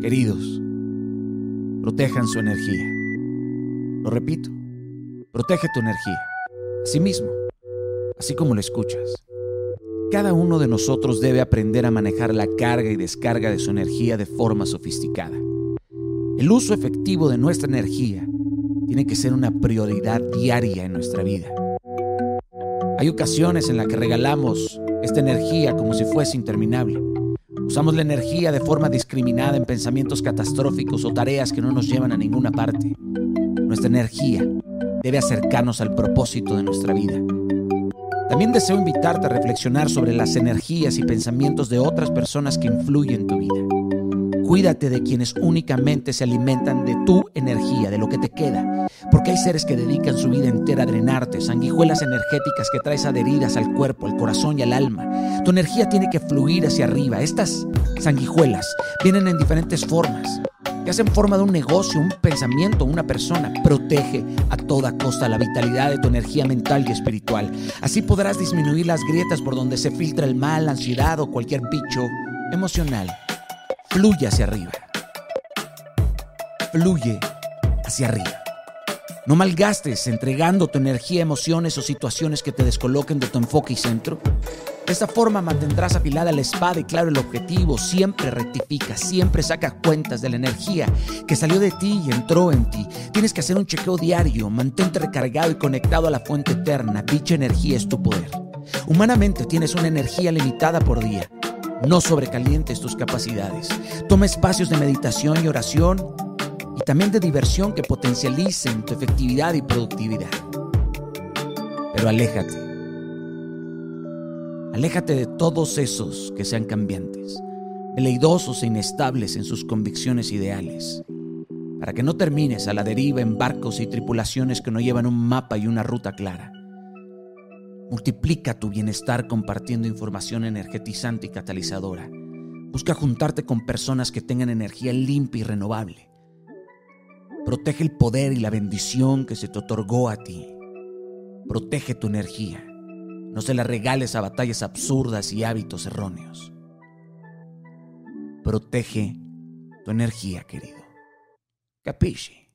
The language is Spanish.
Queridos, protejan su energía. Lo repito, protege tu energía. Asimismo, así como lo escuchas. Cada uno de nosotros debe aprender a manejar la carga y descarga de su energía de forma sofisticada. El uso efectivo de nuestra energía tiene que ser una prioridad diaria en nuestra vida. Hay ocasiones en las que regalamos esta energía como si fuese interminable. Usamos la energía de forma discriminada en pensamientos catastróficos o tareas que no nos llevan a ninguna parte. Nuestra energía debe acercarnos al propósito de nuestra vida. También deseo invitarte a reflexionar sobre las energías y pensamientos de otras personas que influyen en tu vida. Cuídate de quienes únicamente se alimentan de tu energía, de lo que te queda, porque hay seres que dedican su vida entera a drenarte, sanguijuelas energéticas que traes adheridas al cuerpo, al corazón y al alma. Tu energía tiene que fluir hacia arriba. Estas sanguijuelas vienen en diferentes formas que hacen forma de un negocio, un pensamiento, una persona. Protege a toda costa la vitalidad de tu energía mental y espiritual. Así podrás disminuir las grietas por donde se filtra el mal, la ansiedad o cualquier bicho emocional. Fluye hacia arriba. Fluye hacia arriba. No malgastes entregando tu energía, emociones o situaciones que te descoloquen de tu enfoque y centro. De esta forma mantendrás afilada la espada y claro el objetivo. Siempre rectifica, siempre saca cuentas de la energía que salió de ti y entró en ti. Tienes que hacer un chequeo diario, mantente recargado y conectado a la fuente eterna. Dicha energía es tu poder. Humanamente tienes una energía limitada por día. No sobrecalientes tus capacidades. Toma espacios de meditación y oración y también de diversión que potencialicen tu efectividad y productividad. Pero aléjate. Aléjate de todos esos que sean cambiantes, veleidosos e inestables en sus convicciones ideales, para que no termines a la deriva en barcos y tripulaciones que no llevan un mapa y una ruta clara. Multiplica tu bienestar compartiendo información energetizante y catalizadora. Busca juntarte con personas que tengan energía limpia y renovable Protege el poder y la bendición que se te otorgó a ti. Protege tu energía. No se la regales a batallas absurdas y hábitos erróneos. Protege tu energía, querido. Capisci?